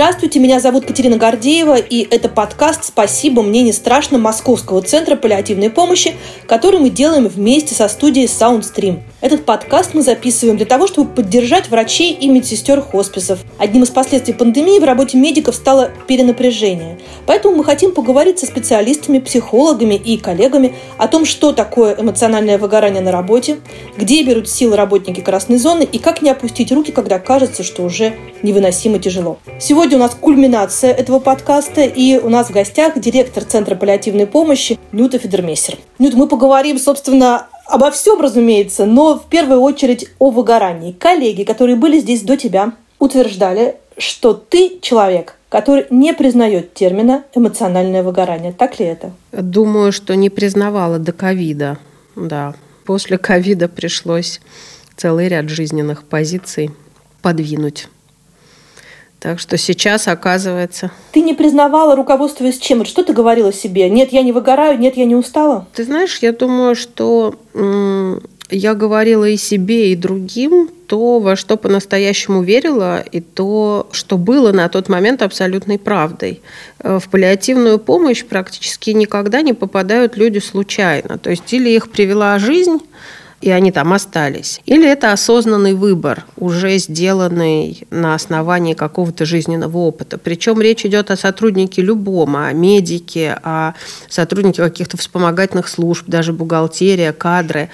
Здравствуйте, меня зовут Катерина Гордеева, и это подкаст «Спасибо, мне не страшно» Московского центра паллиативной помощи, который мы делаем вместе со студией Soundstream. Этот подкаст мы записываем для того, чтобы поддержать врачей и медсестер хосписов. Одним из последствий пандемии в работе медиков стало перенапряжение. Поэтому мы хотим поговорить со специалистами, психологами и коллегами о том, что такое эмоциональное выгорание на работе, где берут силы работники красной зоны и как не опустить руки, когда кажется, что уже невыносимо тяжело. Сегодня у нас кульминация этого подкаста, и у нас в гостях директор Центра паллиативной помощи Нюта Федермессер. Нют, мы поговорим, собственно, обо всем, разумеется, но в первую очередь о выгорании. Коллеги, которые были здесь до тебя, утверждали, что ты человек, который не признает термина эмоциональное выгорание. Так ли это? Думаю, что не признавала до ковида. Да. После ковида пришлось целый ряд жизненных позиций подвинуть. Так что сейчас оказывается... Ты не признавала, руководствуясь чем? Что ты говорила себе? Нет, я не выгораю, нет, я не устала? Ты знаешь, я думаю, что я говорила и себе, и другим то, во что по-настоящему верила, и то, что было на тот момент абсолютной правдой. Э, в паллиативную помощь практически никогда не попадают люди случайно. То есть или их привела жизнь, и они там остались. Или это осознанный выбор, уже сделанный на основании какого-то жизненного опыта. Причем речь идет о сотруднике любом, о медике, о сотруднике каких-то вспомогательных служб, даже бухгалтерия, кадры.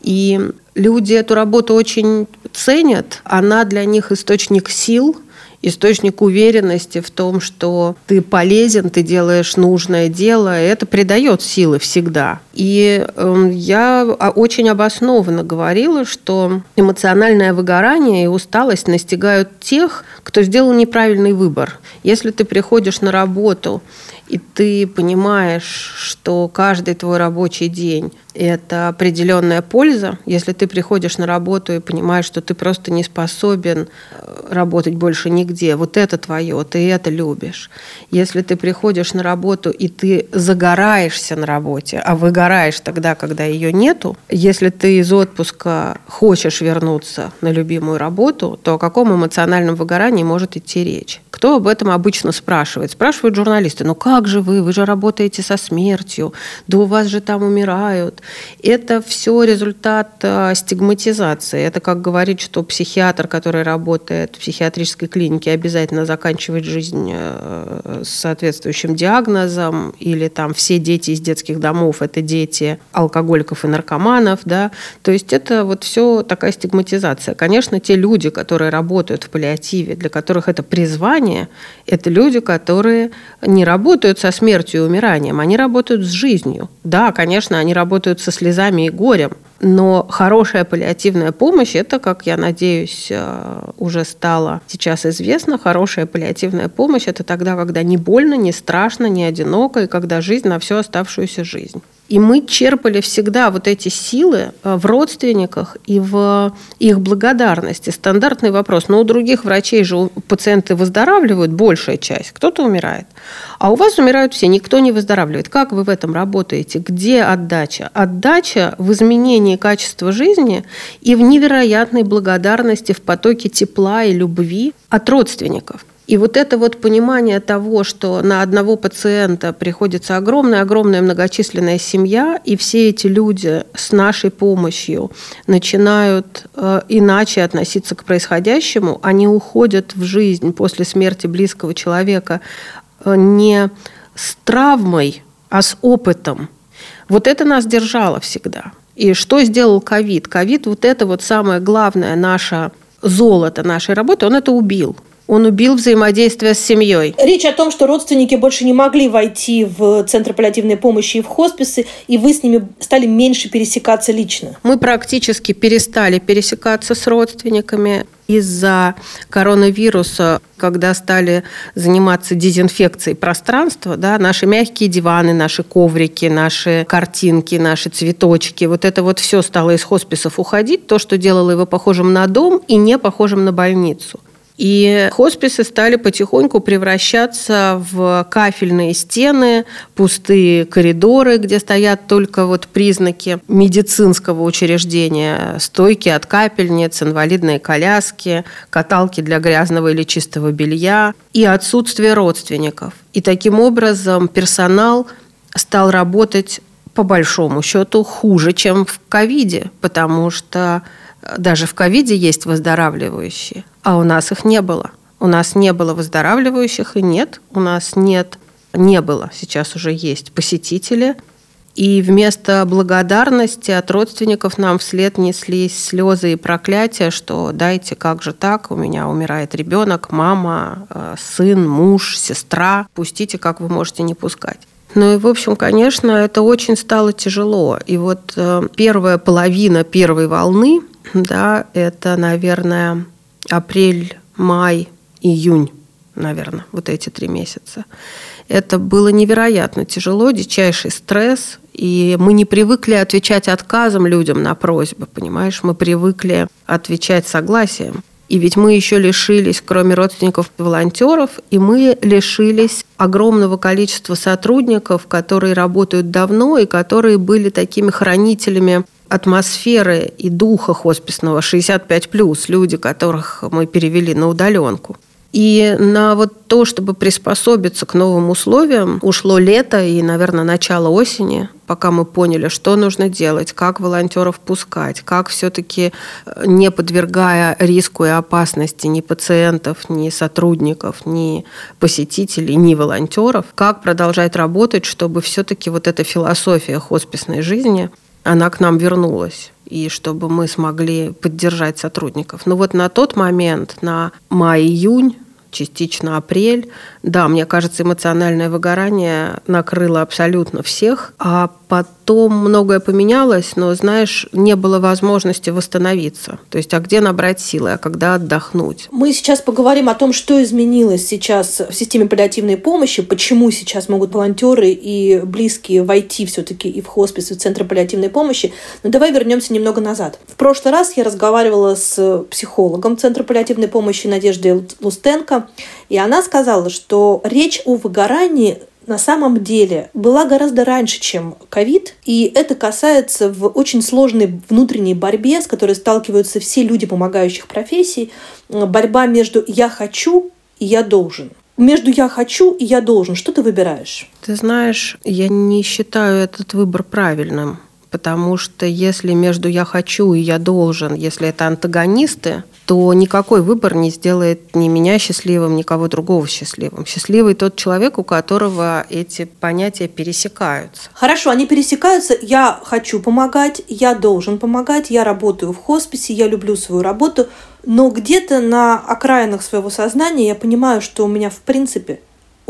И люди эту работу очень ценят. Она для них источник сил – источник уверенности в том, что ты полезен, ты делаешь нужное дело, это придает силы всегда. И э, я очень обоснованно говорила, что эмоциональное выгорание и усталость настигают тех, кто сделал неправильный выбор. Если ты приходишь на работу и ты понимаешь, что каждый твой рабочий день – это определенная польза, если ты приходишь на работу и понимаешь, что ты просто не способен э, работать больше нигде, вот это твое, ты это любишь. Если ты приходишь на работу и ты загораешься на работе, а выгораешь тогда, когда ее нету, если ты из отпуска хочешь вернуться на любимую работу, то о каком эмоциональном выгорании может идти речь? Кто об этом обычно спрашивает? Спрашивают журналисты, ну как же вы, вы же работаете со смертью, да у вас же там умирают. Это все результат э, стигматизации. Это как говорить, что психиатр, который работает в психиатрической клинике, обязательно заканчивает жизнь э, с соответствующим диагнозом, или там все дети из детских домов – это дети алкоголиков и наркоманов. Да? То есть это вот все такая стигматизация. Конечно, те люди, которые работают в паллиативе, для которых это призвание, это люди, которые не работают со смертью и умиранием, они работают с жизнью. Да, конечно, они работают со слезами и горем, но хорошая паллиативная помощь – это, как я надеюсь, э, уже стало сейчас известно, хорошая паллиативная помощь – это тогда, когда не больно, не страшно, не одиноко, и когда жизнь на всю оставшуюся жизнь. И мы черпали всегда вот эти силы э, в родственниках и в их благодарности. Стандартный вопрос. Но у других врачей же пациенты выздоравливают, большая часть. Кто-то умирает. А у вас умирают все, никто не выздоравливает. Как вы в этом работаете? Где отдача? Отдача в изменении качества жизни и в невероятной благодарности, в потоке тепла и любви от родственников. И вот это вот понимание того, что на одного пациента приходится огромная-огромная многочисленная семья, и все эти люди с нашей помощью начинают э, иначе относиться к происходящему, они уходят в жизнь после смерти близкого человека э, не с травмой, а с опытом. Вот это нас держало всегда. И что сделал ковид? Ковид, вот это вот самое главное наше золото нашей работы, он это убил он убил взаимодействие с семьей. Речь о том, что родственники больше не могли войти в Центр паллиативной помощи и в хосписы, и вы с ними стали меньше пересекаться лично. Мы практически перестали пересекаться с родственниками из-за коронавируса, когда стали заниматься дезинфекцией пространства, да, наши мягкие диваны, наши коврики, наши картинки, наши цветочки, вот это вот все стало из хосписов уходить, то, что делало его похожим на дом и не похожим на больницу. И хосписы стали потихоньку превращаться в кафельные стены, пустые коридоры, где стоят только вот признаки медицинского учреждения, стойки от капельниц, инвалидные коляски, каталки для грязного или чистого белья и отсутствие родственников. И таким образом персонал стал работать по большому счету хуже, чем в ковиде, потому что даже в ковиде есть выздоравливающие, а у нас их не было. У нас не было выздоравливающих и нет. У нас нет, не было, сейчас уже есть посетители. И вместо благодарности от родственников нам вслед неслись слезы и проклятия, что дайте, как же так, у меня умирает ребенок, мама, э, сын, муж, сестра, пустите, как вы можете не пускать. Ну и, в общем, конечно, это очень стало тяжело. И вот э, первая половина первой волны, да, это, наверное, апрель, май, июнь, наверное, вот эти три месяца. Это было невероятно тяжело, дичайший стресс, и мы не привыкли отвечать отказом людям на просьбы, понимаешь? Мы привыкли отвечать согласием. И ведь мы еще лишились, кроме родственников и волонтеров, и мы лишились огромного количества сотрудников, которые работают давно и которые были такими хранителями атмосферы и духа хосписного 65+, люди, которых мы перевели на удаленку. И на вот то, чтобы приспособиться к новым условиям, ушло лето и, наверное, начало осени, пока мы поняли, что нужно делать, как волонтеров пускать, как все-таки, э, не подвергая риску и опасности ни пациентов, ни сотрудников, ни посетителей, ни волонтеров, как продолжать работать, чтобы все-таки вот эта философия хосписной жизни, она к нам вернулась и чтобы мы смогли поддержать сотрудников. Но вот на тот момент, на май-июнь, частично апрель. Да, мне кажется, эмоциональное выгорание накрыло абсолютно всех, а потом многое поменялось, но, знаешь, не было возможности восстановиться. То есть, а где набрать силы, а когда отдохнуть? Мы сейчас поговорим о том, что изменилось сейчас в системе паллиативной помощи, почему сейчас могут волонтеры и близкие войти все-таки и в хоспис, и в центр паллиативной помощи. Но давай вернемся немного назад. В прошлый раз я разговаривала с психологом Центра паллиативной помощи Надеждой Лустенко, и она сказала, что речь о выгорании на самом деле была гораздо раньше, чем ковид, и это касается в очень сложной внутренней борьбе, с которой сталкиваются все люди помогающих профессий, борьба между «я хочу» и «я должен». Между «я хочу» и «я должен» что ты выбираешь? Ты знаешь, я не считаю этот выбор правильным потому что если между «я хочу» и «я должен», если это антагонисты, то никакой выбор не сделает ни меня счастливым, ни кого другого счастливым. Счастливый тот человек, у которого эти понятия пересекаются. Хорошо, они пересекаются. Я хочу помогать, я должен помогать, я работаю в хосписе, я люблю свою работу, но где-то на окраинах своего сознания я понимаю, что у меня в принципе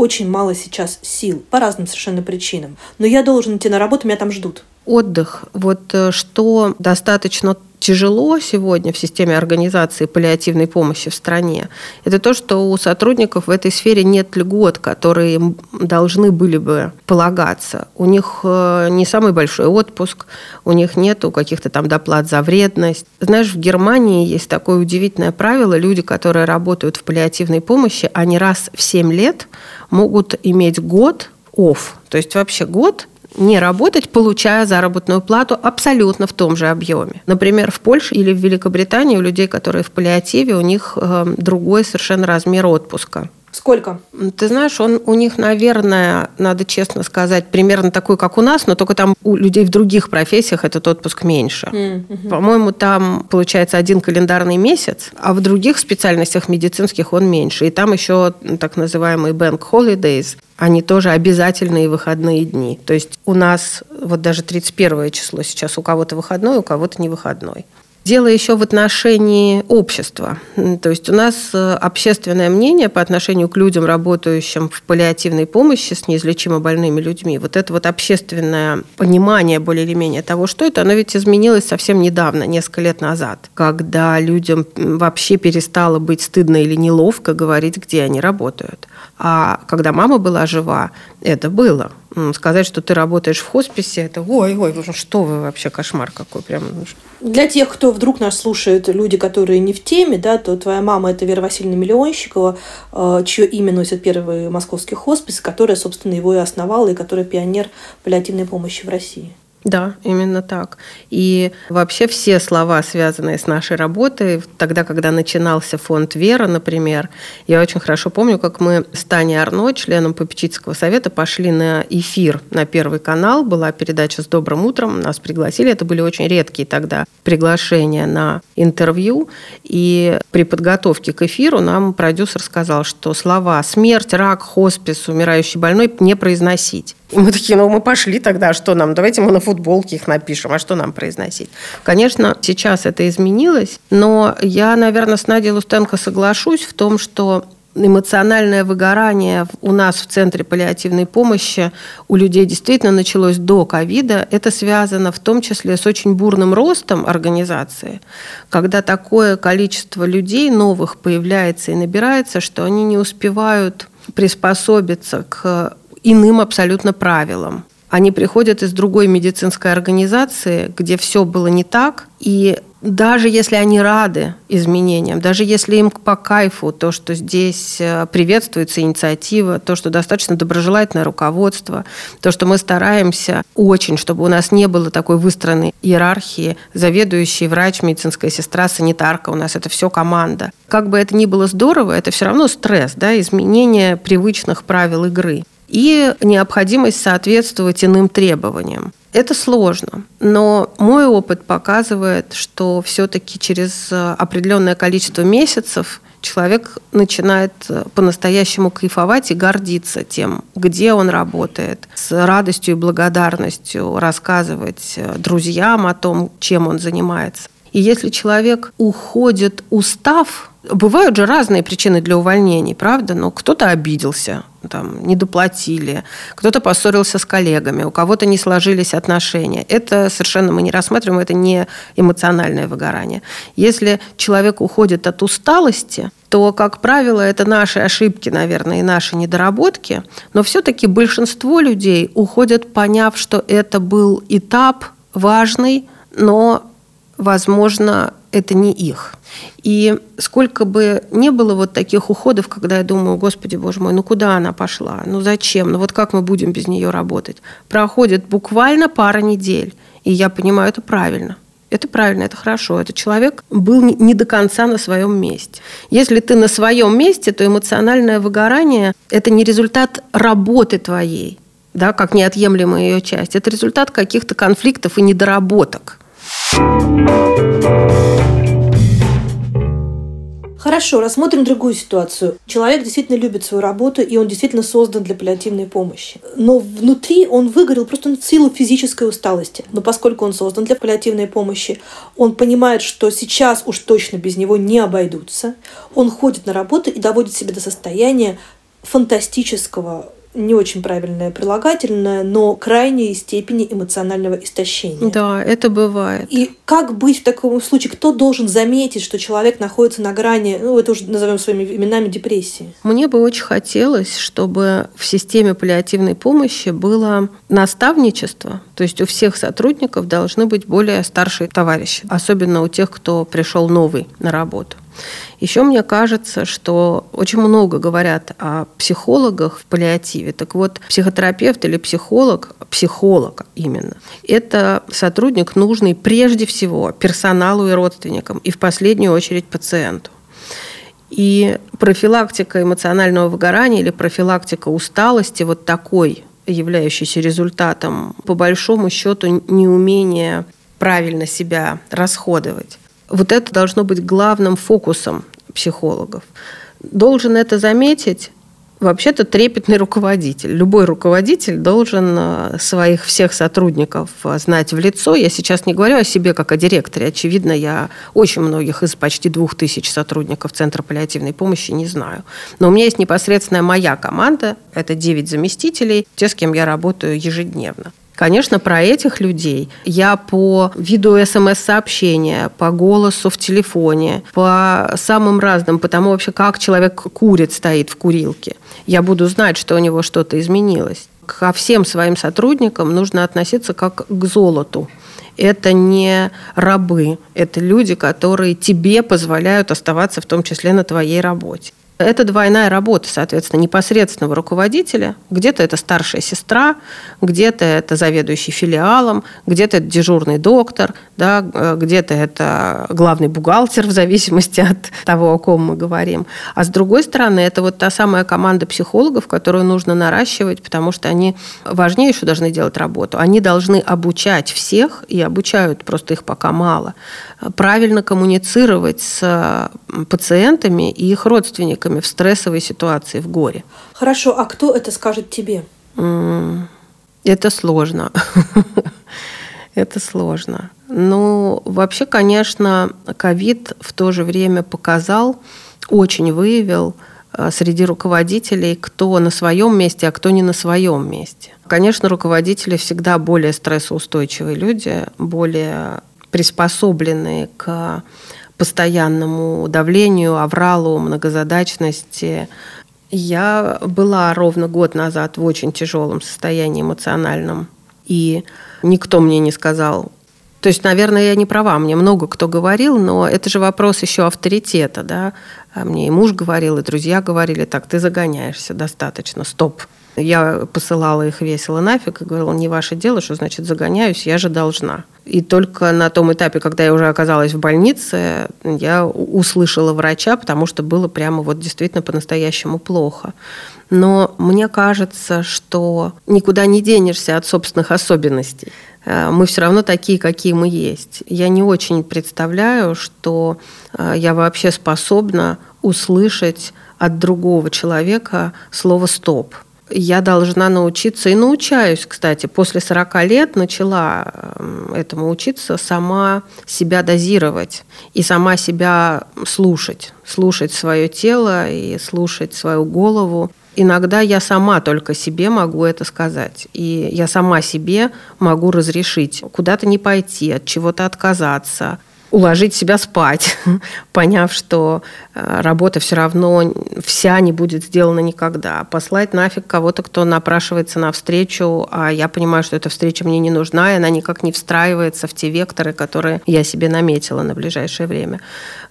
очень мало сейчас сил по разным совершенно причинам. Но я должен идти на работу, меня там ждут. Отдых. Вот э, что достаточно тяжело сегодня в системе организации паллиативной помощи в стране, это то, что у сотрудников в этой сфере нет льгот, которые должны были бы полагаться. У них э, не самый большой отпуск, у них нету каких-то там доплат за вредность. Знаешь, в Германии есть такое удивительное правило. Люди, которые работают в паллиативной помощи, они раз в 7 лет могут иметь год офф, то есть вообще год не работать, получая заработную плату абсолютно в том же объеме. Например, в Польше или в Великобритании у людей, которые в паллиативе, у них э, другой совершенно размер отпуска. Сколько? Ты знаешь, он у них, наверное, надо честно сказать, примерно такой, как у нас, но только там у людей в других профессиях этот отпуск меньше. Mm-hmm. По-моему, там получается один календарный месяц, а в других специальностях медицинских он меньше. И там еще так называемые bank holidays, они тоже обязательные выходные дни. То есть у нас вот даже 31 число сейчас у кого-то выходной, у кого-то не выходной. Дело еще в отношении общества. То есть у нас э, общественное мнение по отношению к людям, работающим в паллиативной помощи с неизлечимо больными людьми, вот это вот общественное понимание более или менее того, что это, оно ведь изменилось совсем недавно, несколько лет назад, когда людям вообще перестало быть стыдно или неловко говорить, где они работают. А когда мама была жива, это было. Сказать, что ты работаешь в хосписе, это ой-ой, что вы вообще, кошмар какой. Прям Для тех, кто вдруг нас слушает, люди, которые не в теме, да, то твоя мама – это Вера Васильевна Миллионщикова, э, чье имя носит первый московский хоспис, которая, собственно, его и основала, и которая пионер паллиативной помощи в России. Да, именно так. И вообще все слова, связанные с нашей работой, тогда, когда начинался фонд «Вера», например, я очень хорошо помню, как мы с Таней Арно, членом попечительского совета, пошли на эфир на Первый канал. Была передача «С добрым утром», нас пригласили. Это были очень редкие тогда приглашения на интервью. И при подготовке к эфиру нам продюсер сказал, что слова «смерть», «рак», «хоспис», «умирающий больной» не произносить. И мы такие, ну мы пошли тогда, а что нам? Давайте мы на футболке их напишем, а что нам произносить? Конечно, сейчас это изменилось, но я, наверное, с Надей Лустенко соглашусь в том, что эмоциональное выгорание у нас в Центре паллиативной помощи у людей действительно началось до ковида. Это связано в том числе с очень бурным ростом организации, когда такое количество людей новых появляется и набирается, что они не успевают приспособиться к иным абсолютно правилам. Они приходят из другой медицинской организации, где все было не так, и даже если они рады изменениям, даже если им по кайфу то, что здесь э, приветствуется инициатива, то, что достаточно доброжелательное руководство, то, что мы стараемся очень, чтобы у нас не было такой выстроенной иерархии, заведующий врач, медицинская сестра, санитарка, у нас это все команда. Как бы это ни было здорово, это все равно стресс, да, изменение привычных правил игры и необходимость соответствовать иным требованиям. Это сложно, но мой опыт показывает, что все-таки через э, определенное количество месяцев человек начинает э, по-настоящему кайфовать и гордиться тем, где он работает, с радостью и благодарностью рассказывать э, друзьям о том, чем он занимается. И если человек уходит устав, бывают же разные причины для увольнений, правда? Но кто-то обиделся, там, не доплатили, кто-то поссорился с коллегами, у кого-то не сложились отношения. Это совершенно мы не рассматриваем, это не эмоциональное выгорание. Если человек уходит от усталости, то, как правило, это наши ошибки, наверное, и наши недоработки, но все-таки большинство людей уходят, поняв, что это был этап важный, но возможно, это не их. И сколько бы не было вот таких уходов, когда я думаю, господи, боже мой, ну куда она пошла? Ну зачем? Ну вот как мы будем без нее работать? Проходит буквально пара недель, и я понимаю, это правильно. Это правильно, это хорошо. Этот человек был не до конца на своем месте. Если ты на своем месте, то эмоциональное выгорание – это не результат работы твоей, да, как неотъемлемая ее часть. Это результат каких-то конфликтов и недоработок. Хорошо, рассмотрим другую ситуацию. Человек действительно любит свою работу, и он действительно создан для паллиативной помощи. Но внутри он выгорел просто в силу физической усталости. Но поскольку он создан для паллиативной помощи, он понимает, что сейчас уж точно без него не обойдутся. Он ходит на работу и доводит себя до состояния фантастического не очень правильное прилагательное, но крайней степени эмоционального истощения. Да, это бывает. И как быть в таком случае? Кто должен заметить, что человек находится на грани, ну, это уже назовем своими именами, депрессии? Мне бы очень хотелось, чтобы в системе паллиативной помощи было наставничество. То есть у всех сотрудников должны быть более старшие товарищи, особенно у тех, кто пришел новый на работу. Еще мне кажется, что очень много говорят о психологах в паллиативе. Так вот, психотерапевт или психолог, психолог именно, это сотрудник нужный прежде всего персоналу и родственникам, и в последнюю очередь пациенту. И профилактика эмоционального выгорания или профилактика усталости вот такой, являющийся результатом, по большому счету, неумения правильно себя расходовать. Вот это должно быть главным фокусом психологов. Должен это заметить вообще-то трепетный руководитель. Любой руководитель должен э, своих всех сотрудников э, знать в лицо. Я сейчас не говорю о себе как о директоре. Очевидно, я очень многих из почти двух тысяч сотрудников Центра паллиативной помощи не знаю. Но у меня есть непосредственная моя команда. Это 9 заместителей, те, с кем я работаю ежедневно. Конечно, про этих людей я по виду смс-сообщения, по голосу в телефоне, по самым разным, потому вообще как человек курит, стоит в курилке. Я буду знать, что у него что-то изменилось. Ко всем своим сотрудникам нужно относиться как к золоту. это не рабы, это люди, которые тебе позволяют оставаться в том числе на твоей работе. Это двойная работа, соответственно, непосредственного руководителя. Где-то это старшая сестра, где-то это заведующий филиалом, где-то это дежурный доктор, да, где-то это главный бухгалтер, в зависимости от того, о ком мы говорим. А с другой стороны, это вот та самая команда психологов, которую нужно наращивать, потому что они важнейшую должны делать работу. Они должны обучать всех, и обучают просто их пока мало, правильно коммуницировать с пациентами и их родственниками в стрессовой ситуации, в горе. Хорошо, а кто это скажет тебе? Это сложно. Это сложно. Ну, вообще, конечно, ковид в то же время показал, очень выявил э, среди руководителей, кто на своем месте, а кто не на своем месте. Конечно, руководители всегда более стрессоустойчивые люди, более приспособленные к постоянному давлению, авралу, многозадачности. Я была ровно год назад в очень тяжелом состоянии эмоциональном, и никто мне не сказал, то есть, наверное, я не права, мне много кто говорил, но это же вопрос еще авторитета, да. А мне и муж говорил, и друзья говорили, так, ты загоняешься, достаточно, стоп. Я посылала их весело нафиг и говорила, не ваше дело, что значит загоняюсь, я же должна. И только на том этапе, когда я уже оказалась в больнице, я услышала врача, потому что было прямо вот действительно по-настоящему плохо. Но мне кажется, что никуда не денешься от собственных особенностей. Э, мы все равно такие, какие мы есть. Я не очень представляю, что э, я вообще способна услышать от другого человека слово «стоп» я должна научиться, и научаюсь, кстати, после 40 лет начала эм, этому учиться, сама себя дозировать и сама себя слушать, слушать свое тело и слушать свою голову. Иногда я сама только себе могу это сказать. И я сама себе могу разрешить куда-то не пойти, от чего-то отказаться, уложить себя спать, поняв, что э, работа все равно вся не будет сделана никогда. Послать нафиг кого-то, кто напрашивается на встречу, а я понимаю, что эта встреча мне не нужна, и она никак не встраивается в те векторы, которые я себе наметила на ближайшее время.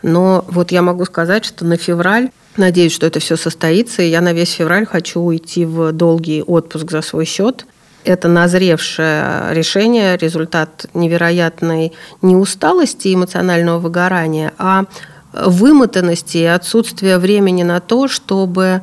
Но вот я могу сказать, что на февраль Надеюсь, что это все состоится, и я на весь февраль хочу уйти в долгий отпуск за свой счет – это назревшее решение, результат невероятной не усталости и эмоционального выгорания, а вымотанности и отсутствия времени на то, чтобы,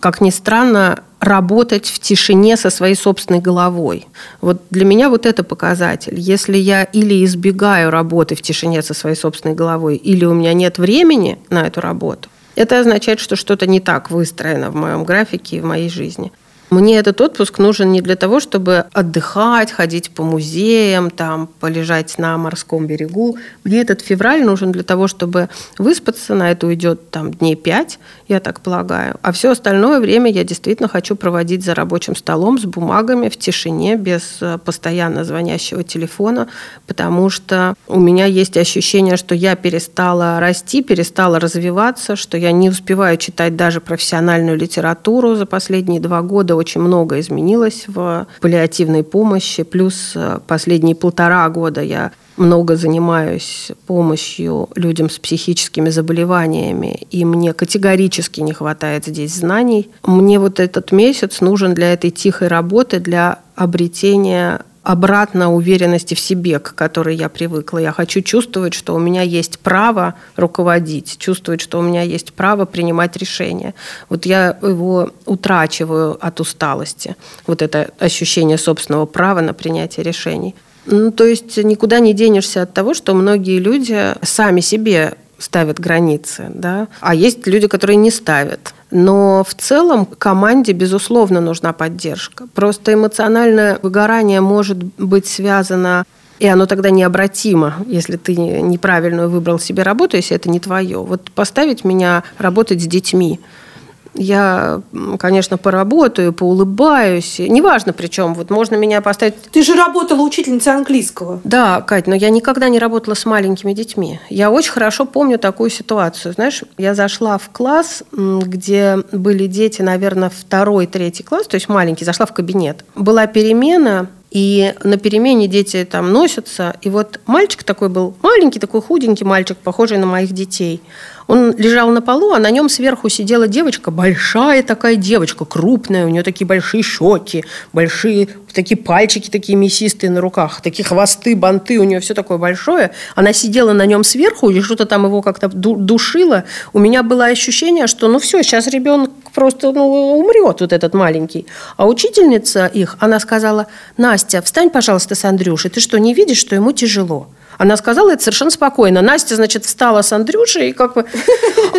как ни странно, работать в тишине со своей собственной головой. Вот для меня вот это показатель. Если я или избегаю работы в тишине со своей собственной головой, или у меня нет времени на эту работу, это означает, что что-то не так выстроено в моем графике и в моей жизни. Мне этот отпуск нужен не для того, чтобы отдыхать, ходить по музеям, там, полежать на морском берегу. Мне этот февраль нужен для того, чтобы выспаться. На это уйдет там дней пять, я так полагаю. А все остальное время я действительно хочу проводить за рабочим столом с бумагами в тишине, без э, постоянно звонящего телефона, потому что у меня есть ощущение, что я перестала расти, перестала развиваться, что я не успеваю читать даже профессиональную литературу за последние два года очень много изменилось в паллиативной помощи. Плюс э, последние полтора года я много занимаюсь помощью людям с психическими заболеваниями, и мне категорически не хватает здесь знаний. Мне вот этот месяц нужен для этой тихой работы, для обретения обратно уверенности в себе, к которой я привыкла. Я хочу чувствовать, что у меня есть право руководить, чувствовать, что у меня есть право принимать решения. Вот я его утрачиваю от усталости. Вот это ощущение собственного права на принятие решений. Ну, то есть никуда не денешься от того, что многие люди сами себе ставят границы, да, а есть люди, которые не ставят. Но в целом команде, безусловно, нужна поддержка. Просто эмоциональное выгорание может быть связано и оно тогда необратимо, если ты неправильно выбрал себе работу, если это не твое. Вот поставить меня работать с детьми – я, конечно, поработаю, поулыбаюсь. Неважно причем, вот можно меня поставить... Ты же работала учительницей английского. Да, Кать, но я никогда не работала с маленькими детьми. Я очень хорошо помню такую ситуацию. Знаешь, я зашла в класс, где были дети, наверное, второй, третий класс, то есть маленький, зашла в кабинет. Была перемена, И на перемене дети там носятся. И вот мальчик такой был, маленький такой худенький мальчик, похожий на моих детей. Он лежал на полу, а на нем сверху сидела девочка, большая такая девочка, крупная, у нее такие большие щеки, большие такие пальчики такие мясистые на руках, такие хвосты, банты, у нее все такое большое. Она сидела на нем сверху и что-то там его как-то душила. У меня было ощущение, что ну все, сейчас ребенок просто ну, умрет, вот этот маленький. А учительница их, она сказала, Настя, встань, пожалуйста, с Андрюшей, ты что, не видишь, что ему тяжело? Она сказала это совершенно спокойно. Настя, значит, встала с Андрюшей, и как бы...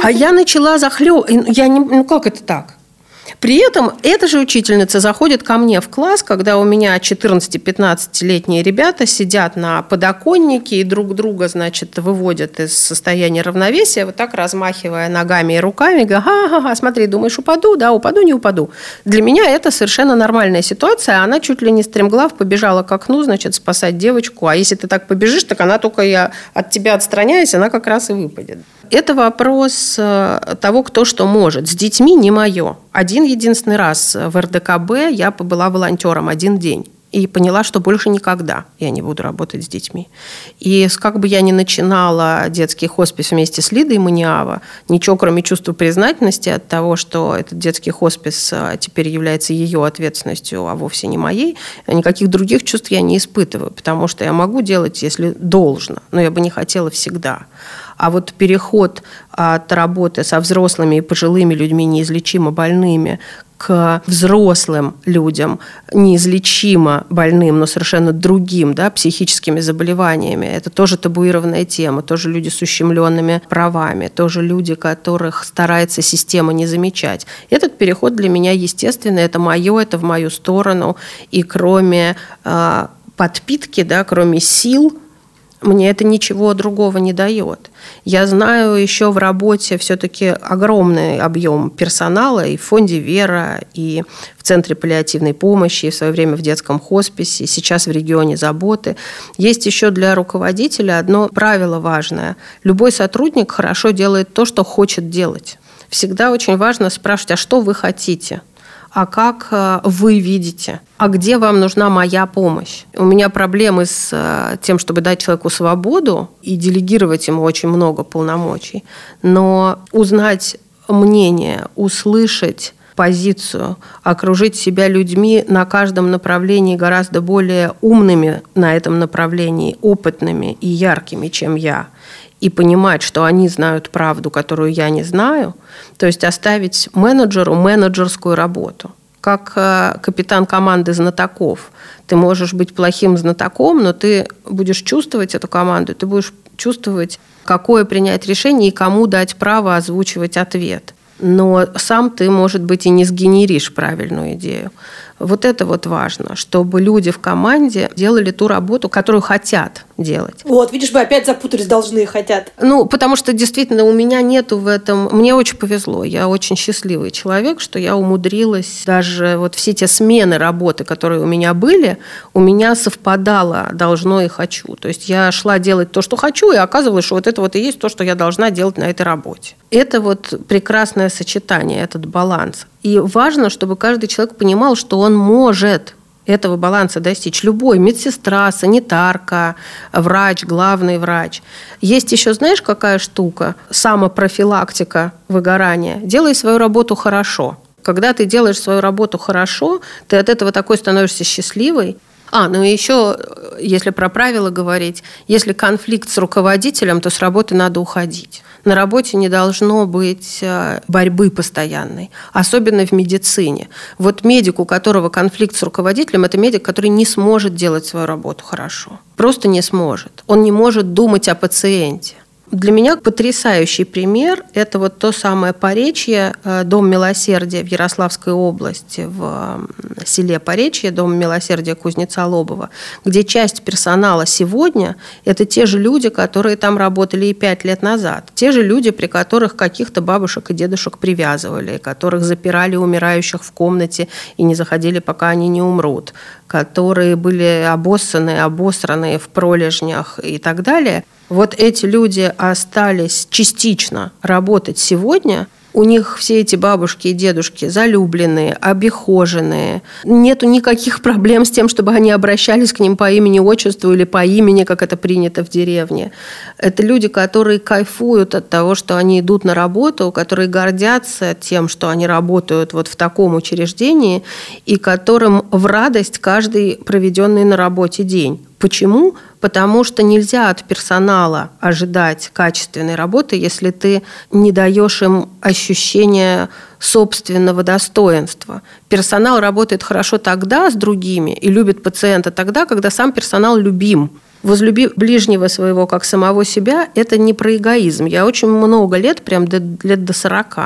А я начала захлеб... Я не... Ну, как это так? При этом эта же учительница заходит ко мне в класс, когда у меня 14-15-летние ребята сидят на подоконнике и друг друга, значит, выводят из состояния равновесия, вот так размахивая ногами и руками, говоря, ага, смотри, думаешь, упаду? Да, упаду, не упаду. Для меня это совершенно нормальная ситуация. Она чуть ли не стремглав побежала к окну, значит, спасать девочку. А если ты так побежишь, так она только я от тебя отстраняюсь, она как раз и выпадет. Это вопрос э, того, кто что может. С детьми не мое. Один единственный раз в РДКБ я была волонтером один день и поняла, что больше никогда я не буду работать с детьми. И как бы я ни начинала детский хоспис вместе с Лидой Маниава, ничего кроме чувства признательности от того, что этот детский хоспис э, теперь является ее ответственностью, а вовсе не моей, никаких других чувств я не испытываю, потому что я могу делать, если должно, но я бы не хотела всегда. А вот переход от работы со взрослыми и пожилыми людьми, неизлечимо больными, к взрослым людям, неизлечимо больным, но совершенно другим, да, психическими заболеваниями. Это тоже табуированная тема, тоже люди с ущемленными правами, тоже люди, которых старается система не замечать. Этот переход для меня естественный, это мое, это в мою сторону, и кроме э, подпитки, да, кроме сил, мне это ничего другого не дает. Я знаю еще в работе все-таки огромный объем персонала и в фонде «Вера», и в Центре паллиативной помощи, и в свое время в детском хосписе, сейчас в регионе заботы. Есть еще для руководителя одно правило важное. Любой сотрудник хорошо делает то, что хочет делать. Всегда очень важно спрашивать, а что вы хотите – а как э, вы видите, а где вам нужна моя помощь. У меня проблемы с э, тем, чтобы дать человеку свободу и делегировать ему очень много полномочий, но узнать мнение, услышать позицию, окружить себя людьми на каждом направлении гораздо более умными на этом направлении, опытными и яркими, чем я и понимать, что они знают правду, которую я не знаю, то есть оставить менеджеру менеджерскую работу как э, капитан команды знатоков. Ты можешь быть плохим знатоком, но ты будешь чувствовать эту команду, ты будешь чувствовать, какое принять решение и кому дать право озвучивать ответ. Но сам ты, может быть, и не сгенеришь правильную идею. Вот это вот важно, чтобы люди в команде делали ту работу, которую хотят делать. Вот, видишь, вы опять запутались, должны и хотят. Ну, потому что действительно у меня нету в этом... Мне очень повезло. Я очень счастливый человек, что я умудрилась даже вот все те смены работы, которые у меня были, у меня совпадало должно и хочу. То есть я шла делать то, что хочу, и оказывалось, что вот это вот и есть то, что я должна делать на этой работе. Это вот прекрасное сочетание, этот баланс. И важно, чтобы каждый человек понимал, что он может этого баланса достичь. Любой медсестра, санитарка, врач, главный врач. Есть еще, знаешь, какая штука? Самопрофилактика выгорания. Делай свою работу хорошо. Когда ты делаешь свою работу хорошо, ты от этого такой становишься счастливой. А, ну и еще, если про правила говорить, если конфликт с руководителем, то с работы надо уходить. На работе не должно быть э, борьбы постоянной, особенно в медицине. Вот медик, у которого конфликт с руководителем, это медик, который не сможет делать свою работу хорошо. Просто не сможет. Он не может думать о пациенте. Для меня потрясающий пример – это вот то самое Поречье, э, Дом Милосердия в Ярославской области, в селе Поречье, Дом Милосердия Кузнеца Лобова, где часть персонала сегодня – это те же люди, которые там работали и пять лет назад. Те же люди, при которых каких-то бабушек и дедушек привязывали, которых запирали умирающих в комнате и не заходили, пока они не умрут, которые были обоссаны, обосраны в пролежнях и так далее – вот эти люди остались частично работать сегодня, У них все эти бабушки и дедушки залюбленные, обихоженные. Нету никаких проблем с тем, чтобы они обращались к ним по имени, отчеству или по имени, как это принято в деревне. Это люди, которые кайфуют от того, что они идут на работу, которые гордятся тем, что они работают вот в таком учреждении, и которым в радость каждый проведенный на работе день. Почему? Потому что нельзя от персонала ожидать качественной работы, если ты не даешь им ощущения собственного достоинства. Персонал работает хорошо тогда с другими и любит пациента тогда, когда сам персонал любим возлюби ближнего своего как самого себя, это не про эгоизм. Я очень много лет, прям до, лет до 40,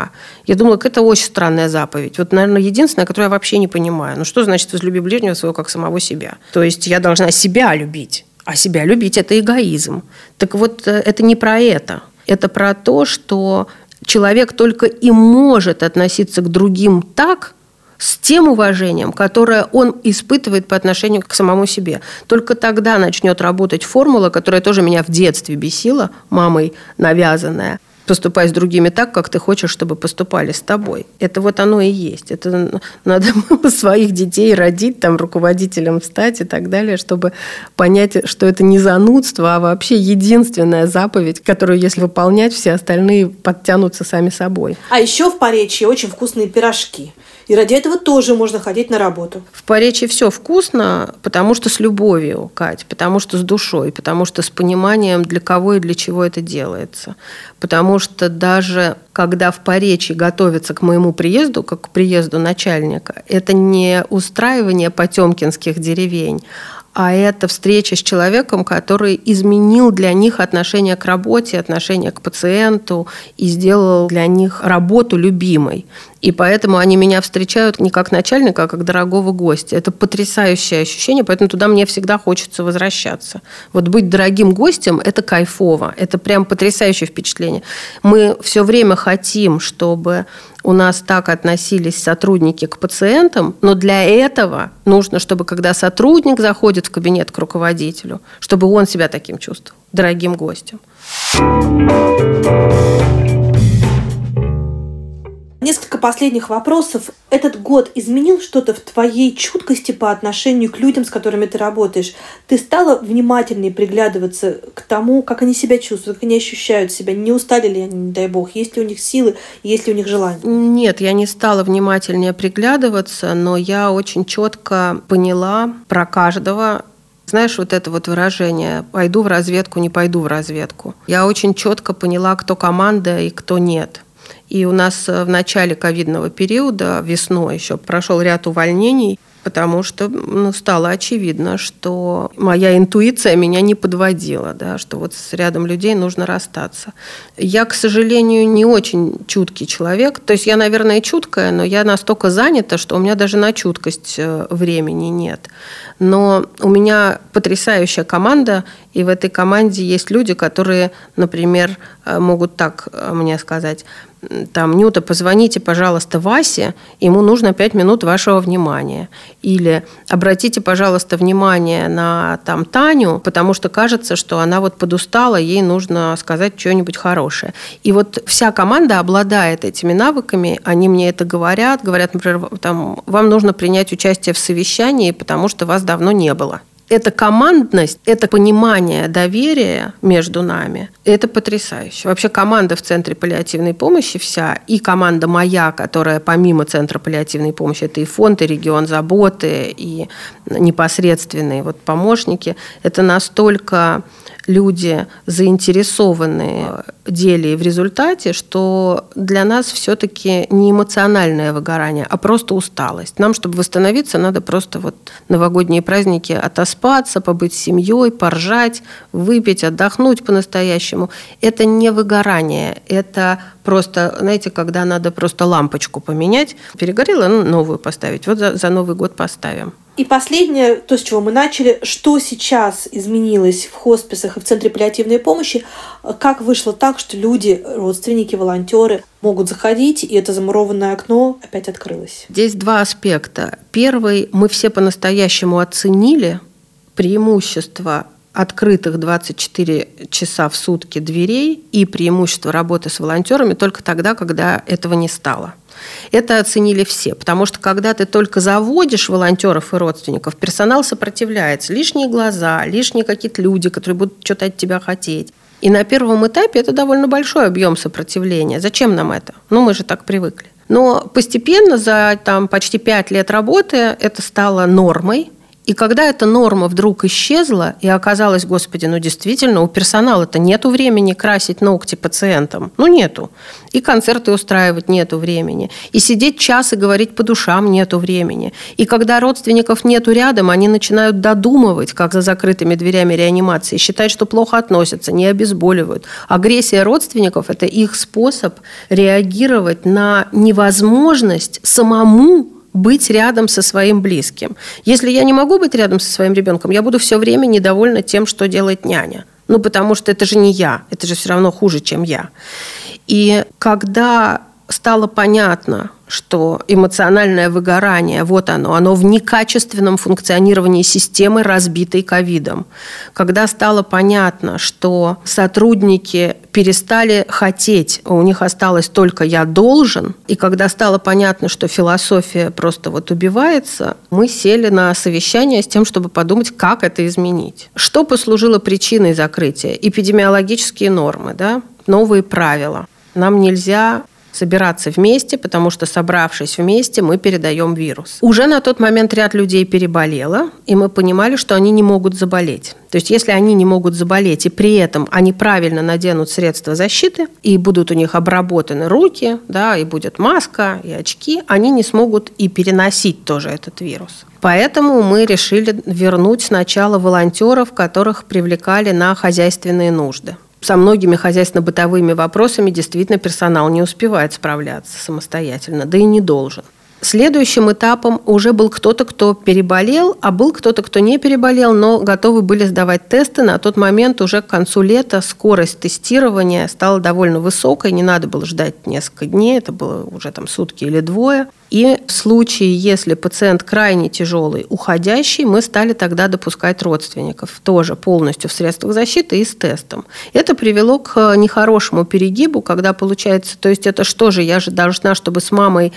я думала, это очень странная заповедь. Вот, наверное, единственная, которую я вообще не понимаю. Ну, что значит возлюби ближнего своего как самого себя? То есть я должна себя любить. А себя любить – это эгоизм. Так вот, э, это не про это. Это про то, что человек только и может относиться к другим так, с тем уважением, которое он испытывает по отношению к самому себе. Только тогда начнет работать формула, которая тоже меня в детстве бесила, мамой навязанная – поступай с другими так, как ты хочешь, чтобы поступали с тобой. Это вот оно и есть. Это надо своих детей родить, там, руководителем стать и так далее, чтобы понять, что это не занудство, а вообще единственная заповедь, которую, если выполнять, все остальные подтянутся сами собой. А еще в Поречье очень вкусные пирожки. И ради этого тоже можно ходить на работу. В Поречи все вкусно, потому что с любовью, Кать, потому что с душой, потому что с пониманием, для кого и для чего это делается. Потому что даже когда в Поречи готовятся к моему приезду, как к приезду начальника, это не устраивание потемкинских деревень, а это встреча с человеком, который изменил для них отношение к работе, отношение к пациенту и сделал для них работу любимой. И поэтому они меня встречают не как начальника, а как дорогого гостя. Это потрясающее ощущение, поэтому туда мне всегда хочется возвращаться. Вот быть дорогим гостем – это кайфово, это прям потрясающее впечатление. Мы все время хотим, чтобы у нас так относились сотрудники к пациентам, но для этого нужно, чтобы когда сотрудник заходит в кабинет к руководителю, чтобы он себя таким чувствовал, дорогим гостем. Несколько последних вопросов. Этот год изменил что-то в твоей чуткости по отношению к людям, с которыми ты работаешь? Ты стала внимательнее приглядываться к тому, как они себя чувствуют, как они ощущают себя, не устали ли они, не дай бог, есть ли у них силы, есть ли у них желание? Нет, я не стала внимательнее приглядываться, но я очень четко поняла про каждого, знаешь, вот это вот выражение «пойду в разведку, не пойду в разведку». Я очень четко поняла, кто команда и кто нет. И у нас э, в начале ковидного периода, весной еще, прошел ряд увольнений, потому что ну, стало очевидно, что моя интуиция меня не подводила, да, что вот с рядом людей нужно расстаться. Я, к сожалению, не очень чуткий человек. То есть я, наверное, чуткая, но я настолько занята, что у меня даже на чуткость э, времени нет. Но у меня потрясающая команда, и в этой команде есть люди, которые, например, могут так мне сказать – там, Нюта, позвоните, пожалуйста, Васе, ему нужно 5 минут вашего внимания. Или обратите, пожалуйста, внимание на там, Таню, потому что кажется, что она вот подустала, ей нужно сказать что-нибудь хорошее. И вот вся команда обладает этими навыками, они мне это говорят, говорят, например, там, вам нужно принять участие в совещании, потому что вас давно не было эта командность, это понимание доверия между нами, это потрясающе. Вообще команда в Центре паллиативной помощи вся, и команда моя, которая помимо Центра паллиативной помощи, это и фонд, и регион заботы, и непосредственные вот помощники, это настолько люди заинтересованы в деле и в результате, что для нас все-таки не эмоциональное выгорание, а просто усталость. Нам, чтобы восстановиться, надо просто вот новогодние праздники отоспаться, побыть с семьей, поржать, выпить, отдохнуть по-настоящему. Это не выгорание, это просто, знаете, когда надо просто лампочку поменять, перегорела, ну, новую поставить. Вот за, за Новый год поставим. И последнее, то, с чего мы начали, что сейчас изменилось в хосписах и в Центре паллиативной помощи, как вышло так, что люди, родственники, волонтеры могут заходить, и это замурованное окно опять открылось? Здесь два аспекта. Первый, мы все по-настоящему оценили преимущества открытых 24 часа в сутки дверей и преимущество работы с волонтерами только тогда, когда этого не стало. Это оценили все, потому что когда ты только заводишь волонтеров и родственников, персонал сопротивляется. Лишние глаза, лишние какие-то люди, которые будут что-то от тебя хотеть. И на первом этапе это довольно большой объем сопротивления. Зачем нам это? Ну, мы же так привыкли. Но постепенно за там, почти пять лет работы это стало нормой. И когда эта норма вдруг исчезла, и оказалось, господи, ну действительно, у персонала-то нету времени красить ногти пациентам. Ну, нету. И концерты устраивать нету времени. И сидеть час и говорить по душам нету времени. И когда родственников нету рядом, они начинают додумывать, как за закрытыми дверями реанимации, считать, что плохо относятся, не обезболивают. Агрессия родственников – это их способ реагировать на невозможность самому быть рядом со своим близким. Если я не могу быть рядом со своим ребенком, я буду все время недовольна тем, что делает няня. Ну, потому что это же не я, это же все равно хуже, чем я. И когда стало понятно, что эмоциональное выгорание, вот оно, оно в некачественном функционировании системы, разбитой ковидом. Когда стало понятно, что сотрудники перестали хотеть, у них осталось только «я должен», и когда стало понятно, что философия просто вот убивается, мы сели на совещание с тем, чтобы подумать, как это изменить. Что послужило причиной закрытия? Эпидемиологические нормы, да? новые правила. Нам нельзя собираться вместе, потому что, собравшись вместе, мы передаем вирус. Уже на тот момент ряд людей переболело, и мы понимали, что они не могут заболеть. То есть, если они не могут заболеть, и при этом они правильно наденут средства защиты, и будут у них обработаны руки, да, и будет маска, и очки, они не смогут и переносить тоже этот вирус. Поэтому мы решили вернуть сначала волонтеров, которых привлекали на хозяйственные нужды со многими хозяйственно-бытовыми вопросами действительно персонал не успевает справляться самостоятельно, да и не должен. Следующим этапом уже был кто-то, кто переболел, а был кто-то, кто не переболел, но готовы были сдавать тесты. На тот момент уже к концу лета скорость тестирования стала довольно высокой, не надо было ждать несколько дней, это было уже там сутки или двое. И в случае, если пациент крайне тяжелый, уходящий, мы стали тогда допускать родственников тоже полностью в средствах защиты и с тестом. Это привело к нехорошему перегибу, когда получается, то есть это что же, я же должна, чтобы с мамой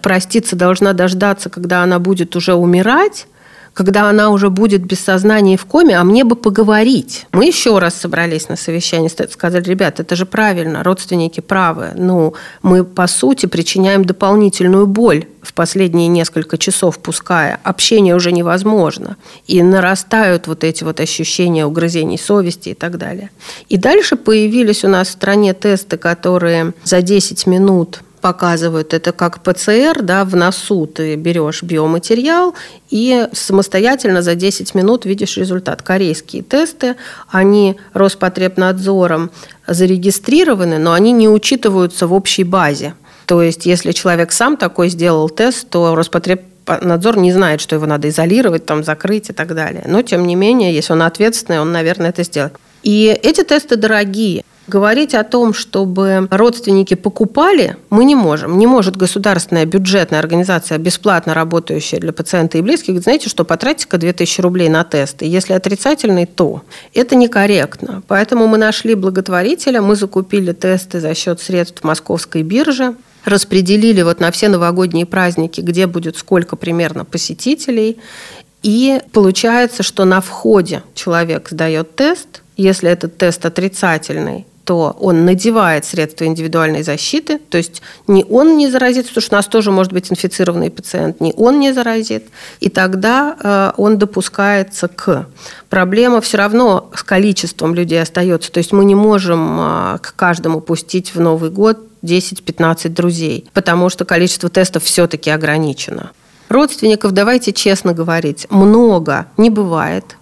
проститься, должна дождаться, когда она будет уже умирать, когда она уже будет без сознания и в коме, а мне бы поговорить. Мы еще раз собрались на совещании, сказали, ребят, это же правильно, родственники правы. Ну, мы, по сути, причиняем дополнительную боль в последние несколько часов пуская. Общение уже невозможно. И нарастают вот эти вот ощущения угрызений совести и так далее. И дальше появились у нас в стране тесты, которые за 10 минут показывают, это как ПЦР, да, в носу ты берешь биоматериал и самостоятельно за 10 минут видишь результат. Корейские тесты, они Роспотребнадзором зарегистрированы, но они не учитываются в общей базе. То есть, если человек сам такой сделал тест, то Роспотребнадзор не знает, что его надо изолировать, там, закрыть и так далее. Но, тем не менее, если он ответственный, он, наверное, это сделает. И эти тесты дорогие. Говорить о том, чтобы родственники покупали, мы не можем. Не может государственная бюджетная организация, бесплатно работающая для пациента и близких, знаете, что потратите-ка 2000 рублей на тесты. Если отрицательный, то это некорректно. Поэтому мы нашли благотворителя, мы закупили тесты за счет средств московской биржи, распределили вот на все новогодние праздники, где будет сколько примерно посетителей. И получается, что на входе человек сдает тест, если этот тест отрицательный, то он надевает средства индивидуальной защиты, то есть ни он не заразит, потому что у нас тоже может быть инфицированный пациент, ни он не заразит, и тогда э, он допускается к. Проблема все равно с количеством людей остается, то есть мы не можем э, к каждому пустить в Новый год 10-15 друзей, потому что количество тестов все-таки ограничено. Родственников, давайте честно говорить, много не бывает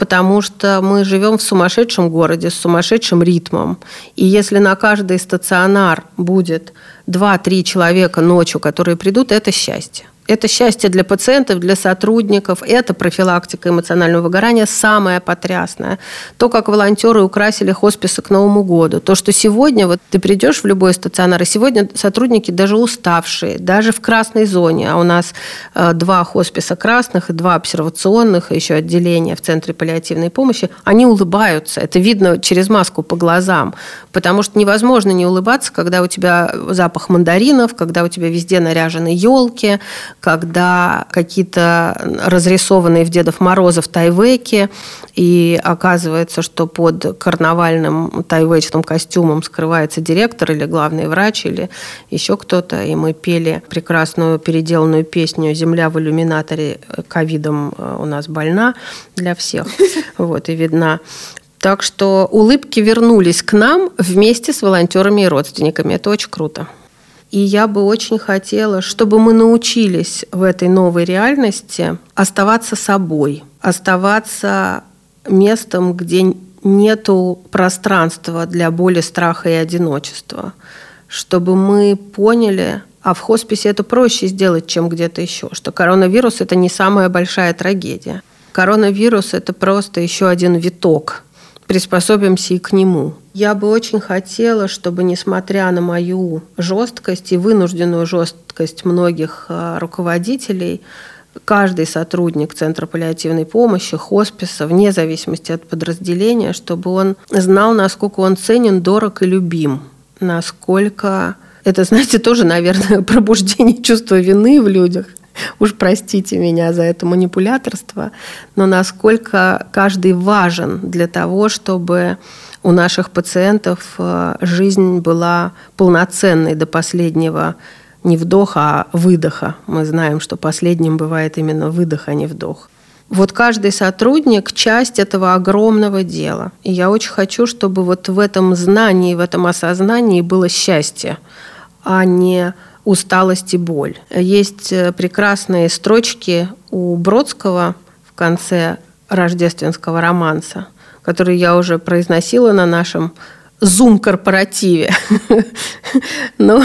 потому что мы живем в сумасшедшем городе с сумасшедшим ритмом. И если на каждый стационар будет 2-3 человека ночью, которые придут, это счастье. Это счастье для пациентов, для сотрудников. Это профилактика эмоционального выгорания самое потрясное. То, как волонтеры украсили хосписы к Новому году. То, что сегодня, вот ты придешь в любой стационар, и сегодня сотрудники даже уставшие, даже в красной зоне, а у нас э, два хосписа красных и два обсервационных, и еще отделения в Центре паллиативной помощи, они улыбаются. Это видно через маску по глазам. Потому что невозможно не улыбаться, когда у тебя запах мандаринов, когда у тебя везде наряжены елки, когда какие-то разрисованные в Дедов Морозов тайвеки, и оказывается, что под карнавальным тайвечным костюмом скрывается директор или главный врач, или еще кто-то, и мы пели прекрасную переделанную песню «Земля в иллюминаторе ковидом э, у нас больна» для всех, вот, и видна. Так что улыбки вернулись к нам вместе с волонтерами и родственниками. Это очень круто. И я бы очень хотела, чтобы мы научились в этой новой реальности оставаться собой, оставаться местом, где нету пространства для боли, страха и одиночества. Чтобы мы поняли, а в хосписе это проще сделать, чем где-то еще, что коронавирус – это не самая большая трагедия. Коронавирус – это просто еще один виток. Приспособимся и к нему. Я бы очень хотела, чтобы, несмотря на мою жесткость и вынужденную жесткость многих а, руководителей, каждый сотрудник Центра паллиативной помощи, хосписа, вне зависимости от подразделения, чтобы он знал, насколько он ценен, дорог и любим, насколько это, знаете, тоже, наверное, пробуждение чувства вины в людях. Уж простите меня за это манипуляторство, но насколько каждый важен для того, чтобы у наших пациентов э, жизнь была полноценной до последнего не вдоха, а выдоха. Мы знаем, что последним бывает именно выдох, а не вдох. Вот каждый сотрудник – часть этого огромного дела. И я очень хочу, чтобы вот в этом знании, в этом осознании было счастье, а не усталость и боль. Есть э, прекрасные строчки у Бродского в конце рождественского романса – который я уже произносила на нашем Zoom-корпоративе. ну,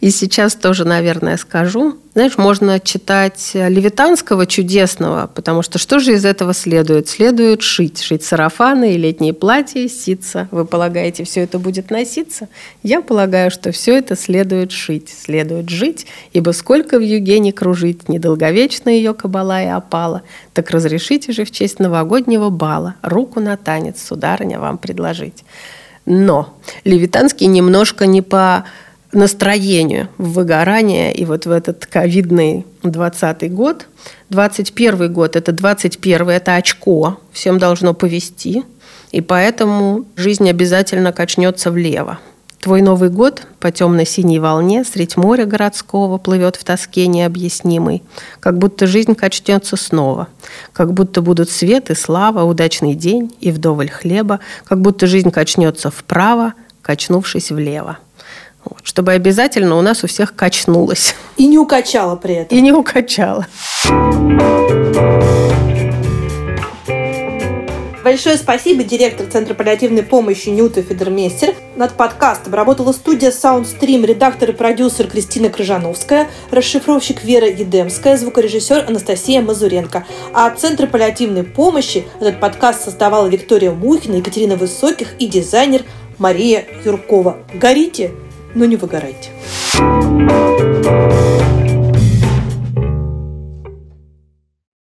и сейчас тоже, наверное, скажу. Знаешь, можно читать Левитанского чудесного, потому что что же из этого следует? Следует шить. Шить сарафаны и летние платья, ситься. Вы полагаете, все это будет носиться? Я полагаю, что все это следует шить. Следует жить, ибо сколько в юге не кружить, недолговечно ее кабала и опала. Так разрешите же в честь новогоднего бала руку на танец, сударыня, вам предложить. Но Левитанский немножко не по настроению в выгорание и вот в этот ковидный 20 год. 21 год – это 21 это очко, всем должно повести, и поэтому жизнь обязательно качнется влево. Твой Новый год по темно-синей волне средь моря городского плывет в тоске необъяснимой, как будто жизнь качнется снова, как будто будут свет и слава, удачный день и вдоволь хлеба, как будто жизнь качнется вправо, качнувшись влево. Вот, чтобы обязательно у нас у всех качнулось. И не укачало при этом. И не укачало. Большое спасибо директор Центра паллиативной помощи Нюта Федермейстер. Над подкастом работала студия Soundstream, редактор и продюсер Кристина Крыжановская, расшифровщик Вера Едемская, звукорежиссер Анастасия Мазуренко. А Центр паллиативной помощи этот подкаст создавала Виктория Мухина, Екатерина Высоких и дизайнер Мария Юркова. Горите, но не выгорайте. thank you